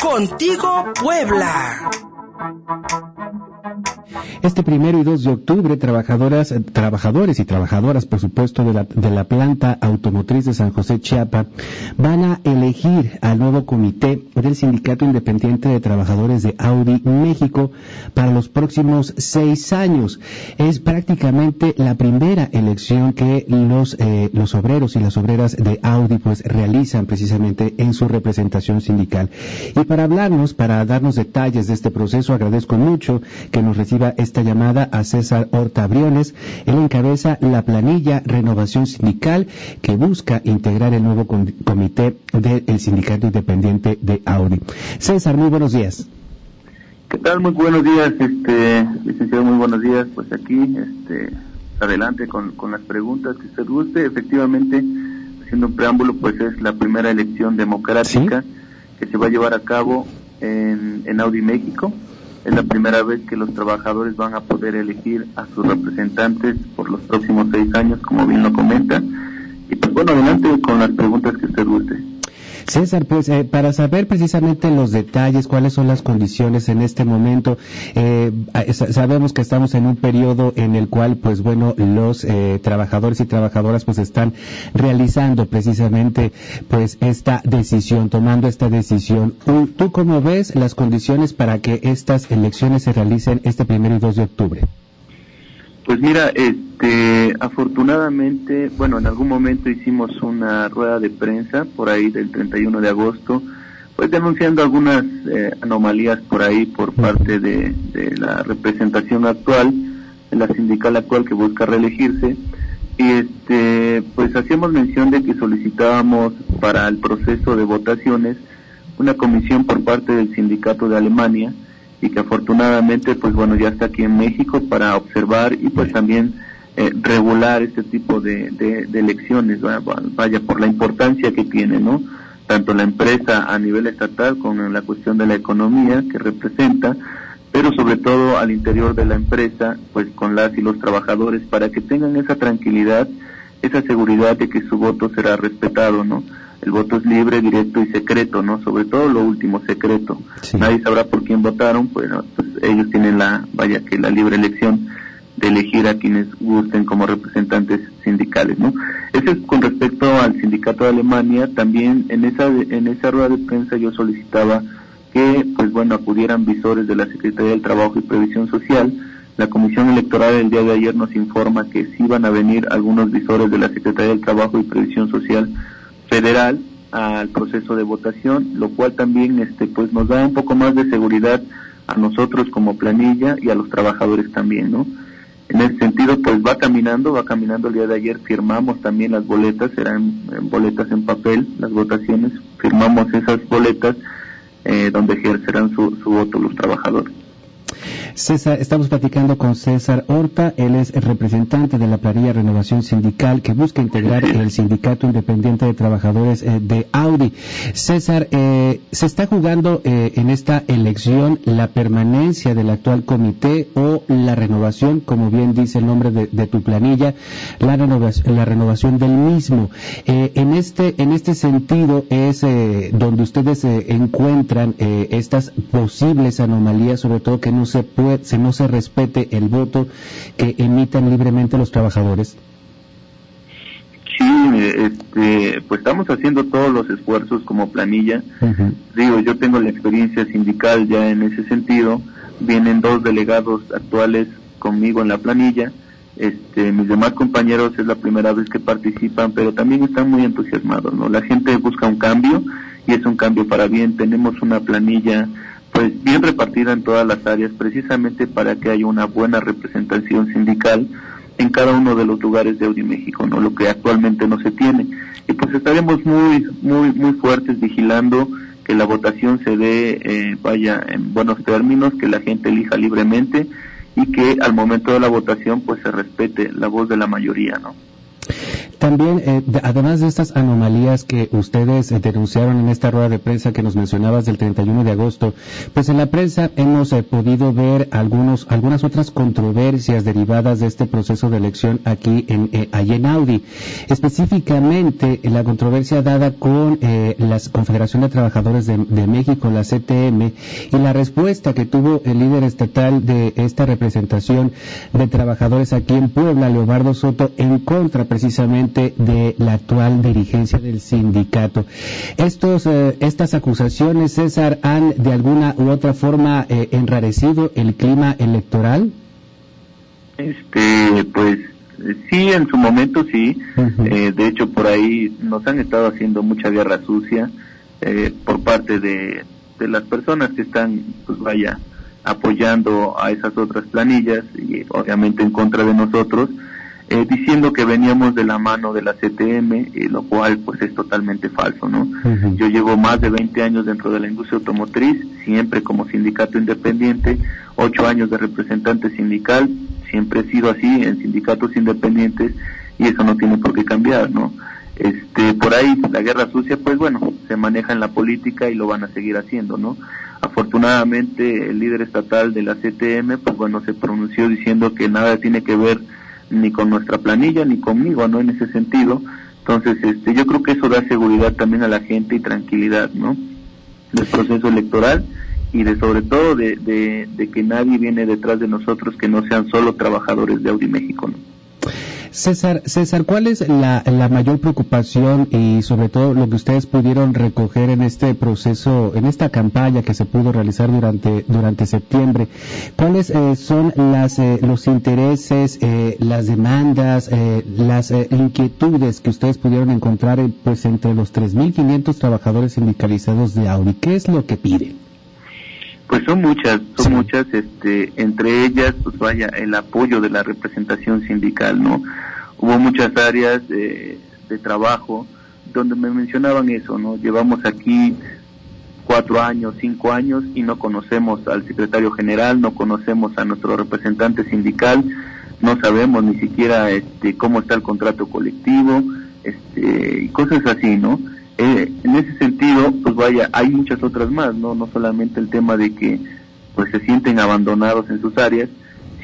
Contigo Puebla. Este primero y 2 de octubre, trabajadoras, eh, trabajadores y trabajadoras, por supuesto, de la, de la planta automotriz de San José Chiapa, van a elegir al nuevo comité del Sindicato Independiente de Trabajadores de Audi México para los próximos seis años. Es prácticamente la primera elección que los, eh, los obreros y las obreras de Audi pues realizan precisamente en su representación sindical. Y para hablarnos, para darnos detalles de este proceso, agradezco mucho que nos reciba este esta llamada a César Horta Briones. Él encabeza la planilla Renovación Sindical que busca integrar el nuevo comité del Sindicato Independiente de Audi. César, muy buenos días. ¿Qué tal? Muy buenos días, este, licenciado, muy buenos días. Pues aquí, este, adelante con, con las preguntas que usted guste. Efectivamente, haciendo un preámbulo, pues es la primera elección democrática que se va a llevar a cabo en, en Audi México. Es la primera vez que los trabajadores van a poder elegir a sus representantes por los próximos seis años, como bien lo comenta. Y pues bueno, adelante con las preguntas que usted guste. César, pues eh, para saber precisamente los detalles, cuáles son las condiciones en este momento, eh, sabemos que estamos en un periodo en el cual, pues bueno, los eh, trabajadores y trabajadoras pues están realizando precisamente pues esta decisión, tomando esta decisión. ¿Tú cómo ves las condiciones para que estas elecciones se realicen este primero y 2 de octubre? Pues mira, este, afortunadamente, bueno, en algún momento hicimos una rueda de prensa por ahí del 31 de agosto, pues denunciando algunas eh, anomalías por ahí por parte de, de, la representación actual, de la sindical actual que busca reelegirse. Y este, pues hacíamos mención de que solicitábamos para el proceso de votaciones una comisión por parte del sindicato de Alemania, y que afortunadamente pues bueno ya está aquí en México para observar y pues también eh, regular este tipo de, de, elecciones vaya por la importancia que tiene no tanto la empresa a nivel estatal con la cuestión de la economía que representa pero sobre todo al interior de la empresa pues con las y los trabajadores para que tengan esa tranquilidad esa seguridad de que su voto será respetado no el voto es libre, directo y secreto, ¿no? Sobre todo lo último, secreto. Nadie sabrá por quién votaron, pues, pues ellos tienen la, vaya que la libre elección de elegir a quienes gusten como representantes sindicales, ¿no? Eso es con respecto al sindicato de Alemania, también en esa, en esa rueda de prensa yo solicitaba que, pues bueno, acudieran visores de la Secretaría del Trabajo y Previsión Social, la Comisión Electoral el día de ayer nos informa que sí van a venir algunos visores de la Secretaría del Trabajo y Previsión Social federal al proceso de votación, lo cual también este pues nos da un poco más de seguridad a nosotros como planilla y a los trabajadores también, ¿no? En ese sentido, pues va caminando, va caminando el día de ayer, firmamos también las boletas, eran boletas en papel, las votaciones, firmamos esas boletas eh, donde ejercerán su, su voto los trabajadores. César, estamos platicando con César Horta, él es representante de la planilla Renovación Sindical que busca integrar el Sindicato Independiente de Trabajadores eh, de Audi. César, eh, ¿se está jugando eh, en esta elección la permanencia del actual comité o la renovación, como bien dice el nombre de, tu planilla, la renovación, la renovación del mismo? en, este, en este sentido es donde ustedes encuentran estas posibles anomalías, sobre todo que no se puede, no se respete el voto que emitan libremente los trabajadores? Sí, este, pues estamos haciendo todos los esfuerzos como planilla. Digo, yo tengo la experiencia sindical ya en ese sentido. Vienen dos delegados actuales conmigo en la planilla. Este, mis demás compañeros es la primera vez que participan, pero también están muy entusiasmados, ¿no? La gente busca un cambio y es un cambio para bien. Tenemos una planilla pues bien repartida en todas las áreas precisamente para que haya una buena representación sindical en cada uno de los lugares de Audi México, ¿no? Lo que actualmente no se tiene. Y pues estaremos muy, muy, muy fuertes vigilando que la votación se dé, eh, vaya, en buenos términos, que la gente elija libremente y que al momento de la votación pues se respete la voz de la mayoría, ¿no? También, eh, además de estas anomalías que ustedes eh, denunciaron en esta rueda de prensa que nos mencionabas del 31 de agosto, pues en la prensa hemos eh, podido ver algunos, algunas otras controversias derivadas de este proceso de elección aquí en, allí en Audi. Específicamente, la controversia dada con la Confederación de Trabajadores de, de México, la CTM, y la respuesta que tuvo el líder estatal de esta representación de trabajadores aquí en Puebla, Leobardo Soto, en contra precisamente de la actual dirigencia del sindicato. Estos, eh, estas acusaciones, César, han de alguna u otra forma eh, enrarecido el clima electoral. Este, pues sí, en su momento sí. Eh, de hecho, por ahí nos han estado haciendo mucha guerra sucia por parte de, de las personas que están, pues vaya, apoyando a esas otras planillas y obviamente en contra de nosotros, eh, diciendo que veníamos de la mano de la CTM, eh, lo cual pues es totalmente falso, ¿no? Yo llevo más de 20 años dentro de la industria automotriz, siempre como sindicato independiente, 8 años de representante sindical, siempre he sido así en sindicatos independientes y eso no tiene por qué cambiar, ¿no? Este, por ahí la guerra sucia, pues bueno, se maneja en la política y lo van a seguir haciendo, ¿no? Afortunadamente el líder estatal de la CTM, pues bueno, se pronunció diciendo que nada tiene que ver ni con nuestra planilla ni conmigo, ¿no? En ese sentido. Entonces, este, yo creo que eso da seguridad también a la gente y tranquilidad, ¿no? Del proceso electoral y de sobre todo de, de, de que nadie viene detrás de nosotros que no sean solo trabajadores de Audi México, ¿no? César, César, ¿cuál es la, mayor preocupación y sobre todo lo que ustedes pudieron recoger en este proceso, en esta campaña que se pudo realizar durante, durante septiembre? ¿Cuáles eh, son las, eh, los intereses, eh, las demandas, las inquietudes que ustedes pudieron encontrar pues entre los 3.500 trabajadores sindicalizados de Audi? ¿Qué es lo que piden? Pues son muchas, son muchas, este, entre ellas, pues vaya, el apoyo de la representación sindical, ¿no? Hubo muchas áreas de, de trabajo donde me mencionaban eso, ¿no? Llevamos aquí cuatro años, cinco años y no conocemos al secretario general, no conocemos a nuestro representante sindical, no sabemos ni siquiera este, cómo está el contrato colectivo, este, y cosas así, ¿no? Eh, en ese sentido, pues vaya, hay muchas otras más, ¿no? No solamente el tema de que pues se sienten abandonados en sus áreas,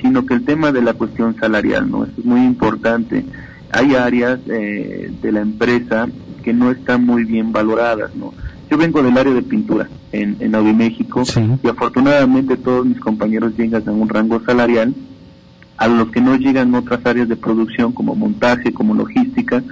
sino que el tema de la cuestión salarial, ¿no? Eso es muy importante. Hay áreas eh, de la empresa que no están muy bien valoradas, ¿no? Yo vengo del área de pintura en, en Audi México y afortunadamente todos mis compañeros llegan a un rango salarial a los que no llegan otras áreas de producción como montaje, como logística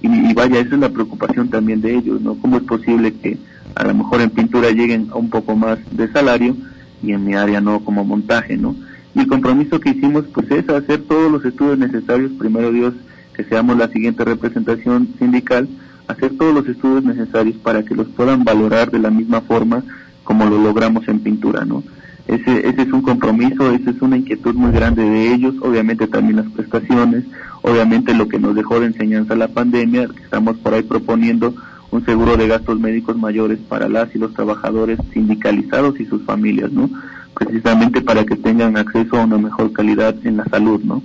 y, vaya, esa es la preocupación también de ellos, ¿no? ¿Cómo es posible que a lo mejor en pintura lleguen a un poco más de salario y en mi área no como montaje, ¿no? Y el compromiso que hicimos pues es hacer todos los estudios necesarios, primero Dios, que seamos la siguiente representación sindical, hacer todos los estudios necesarios para que los puedan valorar de la misma forma como lo logramos en pintura, ¿no? Ese, ese es un compromiso, esa es una inquietud muy grande de ellos, obviamente también las prestaciones, obviamente lo que nos dejó de enseñanza la pandemia, estamos por ahí proponiendo un seguro de gastos médicos mayores para las y los trabajadores sindicalizados y sus familias, ¿no? Precisamente para que tengan acceso a una mejor calidad en la salud, ¿no?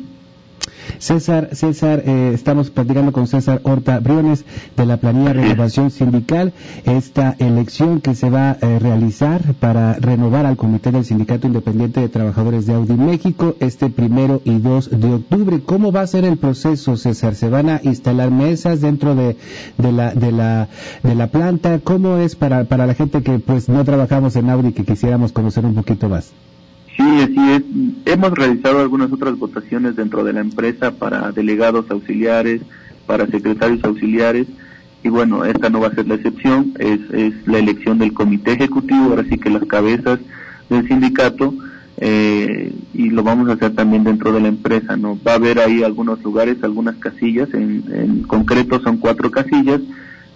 César, César, eh, estamos platicando con César Horta Briones de la planilla Renovación Sindical, esta elección que se va a eh, realizar para renovar al Comité del Sindicato Independiente de Trabajadores de Audi México este primero y 2 de octubre. ¿Cómo va a ser el proceso, César? ¿Se van a instalar mesas dentro de, de, la, de, la, de la planta? ¿Cómo es para, para la gente que pues no trabajamos en Audi y que quisiéramos conocer un poquito más? Sí, así es. Hemos realizado algunas otras votaciones dentro de la empresa para delegados auxiliares, para secretarios auxiliares, y bueno, esta no va a ser la excepción, es, es la elección del comité ejecutivo, ahora sí que las cabezas del sindicato, eh, y lo vamos a hacer también dentro de la empresa, ¿no? Va a haber ahí algunos lugares, algunas casillas, en, en concreto son cuatro casillas,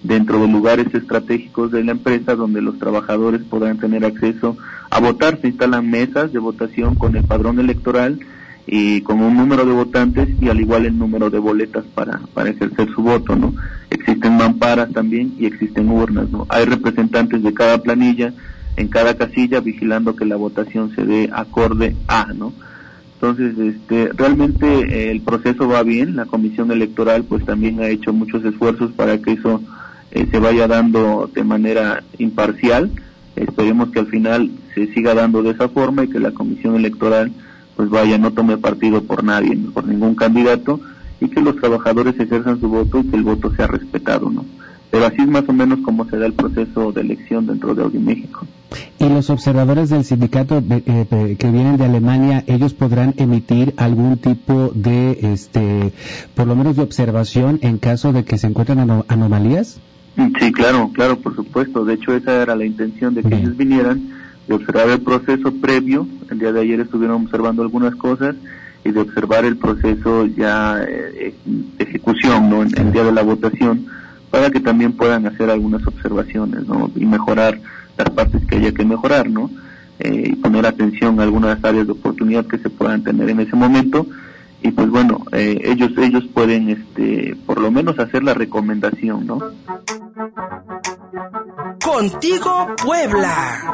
dentro de lugares estratégicos de la empresa donde los trabajadores podrán tener acceso a votar. Se instalan mesas de votación con el padrón electoral y con un número de votantes y al igual el número de boletas para, para ejercer su voto, ¿no? Existen mamparas también y existen urnas, ¿no? Hay representantes de cada planilla en cada casilla vigilando que la votación se dé acorde a, ¿no? Entonces, este, realmente eh, el proceso va bien, la comisión electoral pues también ha hecho muchos esfuerzos para que eso eh, se vaya dando de manera imparcial. Esperemos que al final se siga dando de esa forma y que la comisión electoral pues vaya, no tome partido por nadie, por ningún candidato y que los trabajadores ejerzan su voto y que el voto sea respetado, ¿no? Pero así es más o menos como se da el proceso de elección dentro de Audi México. ¿Y los observadores del sindicato eh, que vienen de Alemania, ellos podrán emitir algún tipo de, este, por lo menos de observación en caso de que se encuentren anomalías? Sí, claro, claro, por supuesto. De hecho, esa era la intención de que ellos vinieran, de observar el proceso previo. El día de ayer estuvieron observando algunas cosas y de observar el proceso ya eh, de ejecución, ¿no? En el día de la votación, para que también puedan hacer algunas observaciones, ¿no? Y mejorar las partes que haya que mejorar, ¿no? Eh, y poner atención a algunas áreas de oportunidad que se puedan tener en ese momento y pues bueno eh, ellos ellos pueden este por lo menos hacer la recomendación no Contigo Puebla.